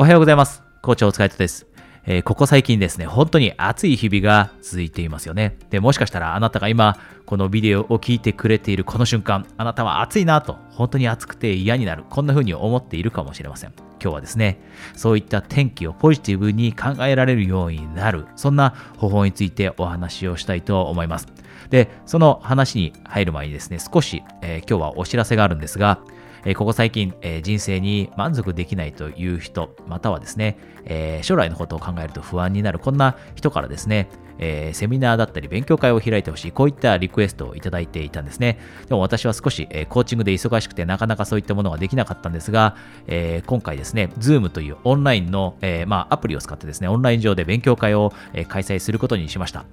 おはようございます。校長お疲れ様です。えー、ここ最近ですね、本当に暑い日々が続いていますよね。で、もしかしたらあなたが今、このビデオを聞いてくれているこの瞬間、あなたは暑いなと、本当に暑くて嫌になる、こんな風に思っているかもしれません。今日はですね、そういった天気をポジティブに考えられるようになる、そんな方法についてお話をしたいと思います。で、その話に入る前にですね、少し、えー、今日はお知らせがあるんですが、えここ最近、え人生に満足できないという人、またはですね、え将来のことを考えると不安になる、こんな人からですね、え、セミナーだったり勉強会を開いてほしい、こういったリクエストをいただいていたんですね。でも私は少し、え、コーチングで忙しくてなかなかそういったものができなかったんですが、え、今回ですね、Zoom というオンラインの、えまあ、アプリを使ってですね、オンライン上で勉強会を、え開催することにしました。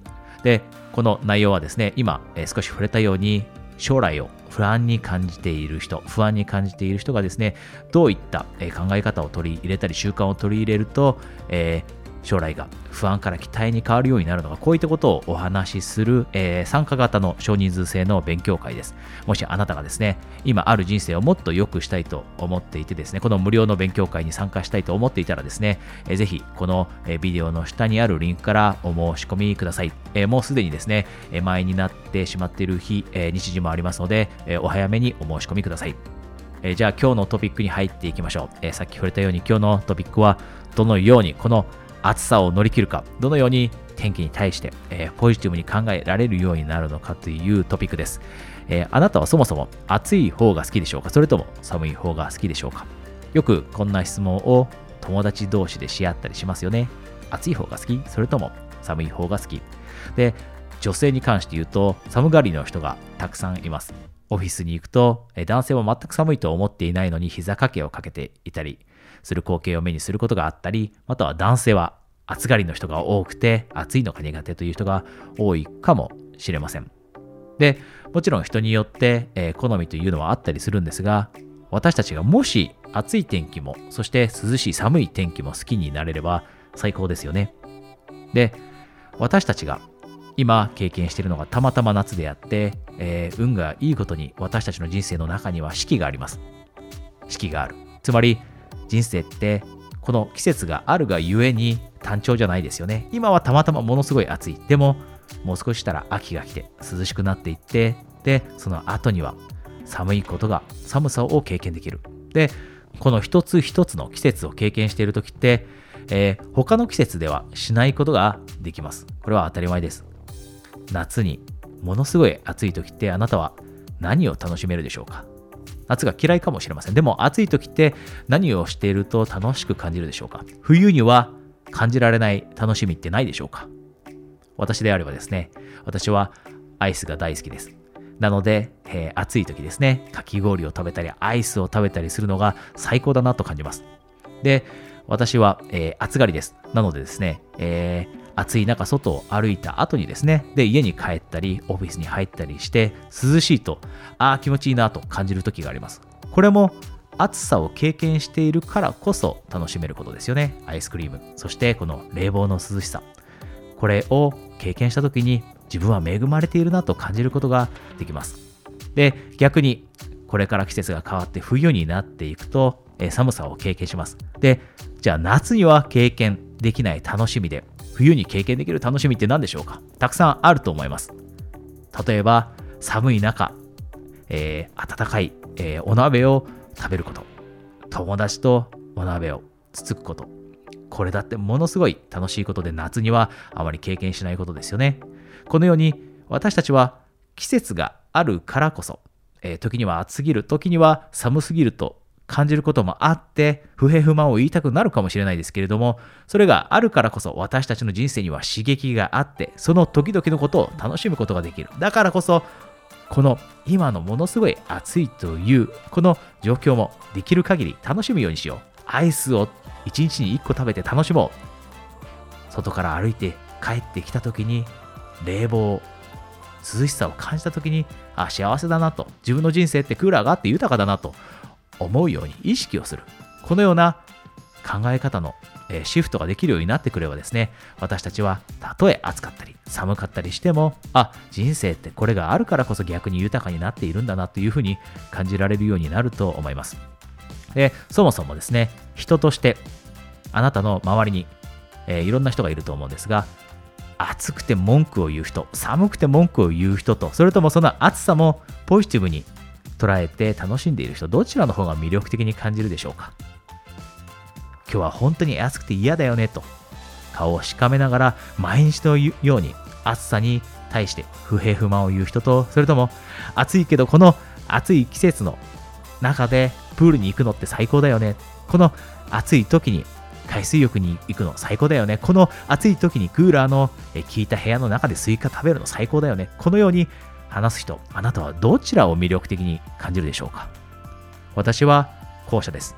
で、この内容はですね、今、え少し触れたように、将来を不安に感じている人、不安に感じている人がですね、どういった考え方を取り入れたり、習慣を取り入れると、えー将来が不安から期待に変わるようになるのか、こういったことをお話しする、えー、参加型の少人数制の勉強会です。もしあなたがですね、今ある人生をもっと良くしたいと思っていてですね、この無料の勉強会に参加したいと思っていたらですね、えー、ぜひこのビデオの下にあるリンクからお申し込みください。えー、もうすでにですね、前になってしまっている日、えー、日時もありますので、えー、お早めにお申し込みください。えー、じゃあ今日のトピックに入っていきましょう、えー、さっき触れたように今日のトピックはどのようにこの暑さを乗り切るか、どのように天気に対して、えー、ポジティブに考えられるようになるのかというトピックです、えー、あなたはそもそも暑い方が好きでしょうか？それとも寒い方が好きでしょうか？よくこんな質問を友達同士でし合ったりしますよね。暑い方が好き？それとも寒い方が好き？で、女性に関して言うと寒がりの人がたくさんいます。オフィスに行くと男性は全く寒いと思っていないのに膝掛けをかけていたり、する光景を目にすることがあったり、または男性は暑がりの人が多くて、暑いのが苦手という人が多いかもしれません。で、もちろん人によって、えー、好みというのはあったりするんですが、私たちがもし暑い天気も、そして涼しい寒い天気も好きになれれば最高ですよね。で、私たちが今経験しているのがたまたま夏であって、えー、運がいいことに私たちの人生の中には四季があります。四季がある。つまり人生ってこの季節があるがゆえに単調じゃないですよね。今はたまたまものすごい暑い。でも、もう少ししたら秋が来て涼しくなっていって、で、その後には寒いことが、寒さを経験できる。で、この一つ一つの季節を経験している時って、えー、他の季節ではしないことができます。これは当たり前です。夏にものすごい暑い時ってあなたは何を楽しめるでしょうか？夏が嫌いかもしれません。でも暑い時って何をしていると楽しく感じるでしょうか？冬には感じられない楽しみってないでしょうか？私であればですね、私はアイスが大好きです。なので、えー、暑い時ですね、かき氷を食べたり、アイスを食べたりするのが最高だなと感じます。で、私は、えー、暑がりです。なのでですね、えー、暑い中外を歩いた後にですね、で、家に帰ったり、オフィスに入ったりして、涼しいと、ああ、気持ちいいなと感じる時があります。これも暑さを経験しているからこそ楽しめることですよね。アイスクリーム。そしてこの冷房の涼しさ。これを経験した時に自分は恵まれているなと感じることができます。で、逆にこれから季節が変わって冬になっていくと、寒さを経験します。で、じゃあ夏には経験できない楽しみで、冬に経験できる楽しみって何でしょうか？たくさんあると思います。例えば、寒い中、えー、暖かい、えー、お鍋を食べること。友達とお鍋をつつくこと。これだってものすごい楽しいことで夏にはあまり経験しないことですよね。このように私たちは季節があるからこそ、えー、時には暑すぎる、時には寒すぎると感じることもあって、不平不満を言いたくなるかもしれないですけれども、それがあるからこそ私たちの人生には刺激があって、その時々のことを楽しむことができる。だからこそ、この今のものすごい暑いというこの状況もできる限り楽しむようにしよう。アイスを1日に1個食べて楽しもう。外から歩いて帰ってきた時に冷房、涼しさを感じた時に、あ、幸せだなと。自分の人生ってクーラーがあって豊かだなと思うように意識をする。このような考え方のシフトができるようになってくればですね、私たちはたとえ暑かったり寒かったりしても、あ、人生ってこれがあるからこそ逆に豊かになっているんだなというふうに感じられるようになると思います。で、そもそもですね、人としてあなたの周りに、えー、いろんな人がいると思うんですが、暑くて文句を言う人、寒くて文句を言う人と、それともその暑さもポジティブに捉えて楽しんでいる人、どちらの方が魅力的に感じるでしょうか？今日は本当に暑くて嫌だよねと、顔をしかめながら毎日のように暑さに対して不平不満を言う人と、それとも暑いけどこの暑い季節の中でプールに行くのって最高だよね。この暑い時に海水浴に行くの最高だよね。この暑い時にクーラーの効いた部屋の中でスイカ食べるの最高だよね。このように話す人、あなたはどちらを魅力的に感じるでしょうか？私は後者です。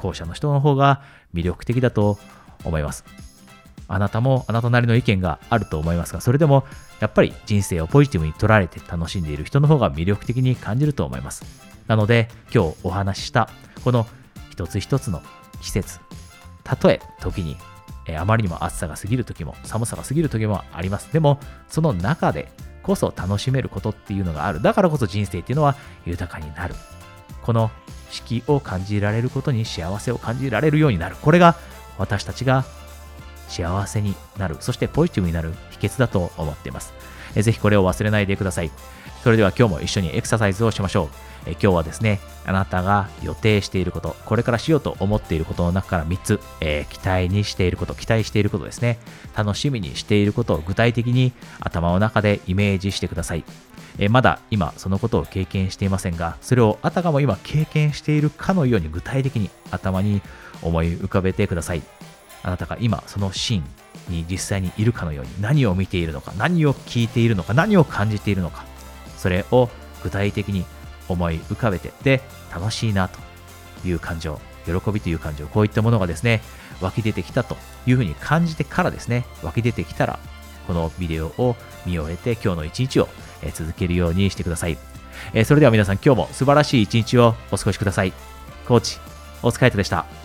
後者の人の方が魅力的だと思います。あなたもあなたなりの意見があると思いますが、それでもやっぱり人生をポジティブに捉えて楽しんでいる人の方が魅力的に感じると思います。なので今日お話ししたこの一つ一つの季節、たとえ時に、えあまりにも暑さが過ぎる時も寒さが過ぎる時もあります。でもその中でこそ楽しめることっていうのがある。だからこそ人生っていうのは豊かになる。この四季を感じられることに幸せを感じられるようになる。これが私たちが幸せになる、そしてポジティブになる秘訣だと思っています。えぜひこれを忘れないでください。それでは今日も一緒にエクササイズをしましょう。え今日はですね、あなたが予定していること、これからしようと思っていることの中から3つ、えー、期待にしていること、期待していることですね。楽しみにしていることを具体的に頭の中でイメージしてください。え、まだ今そのことを経験していませんが、それをあたかも今経験しているかのように具体的に頭に思い浮かべてください。あなたが今そのシーンに実際にいるかのように何を見ているのか、何を聞いているのか、何を感じているのか、それを具体的に思い浮かべて、で、楽しいなという感情、喜びという感情、こういったものがですね、湧き出てきたというふうに感じてからですね、湧き出てきたら、このビデオを見終えて今日の一日を続けるようにしてください。それでは皆さん今日も素晴らしい一日をお過ごしください。コーチ、お疲れ様でした。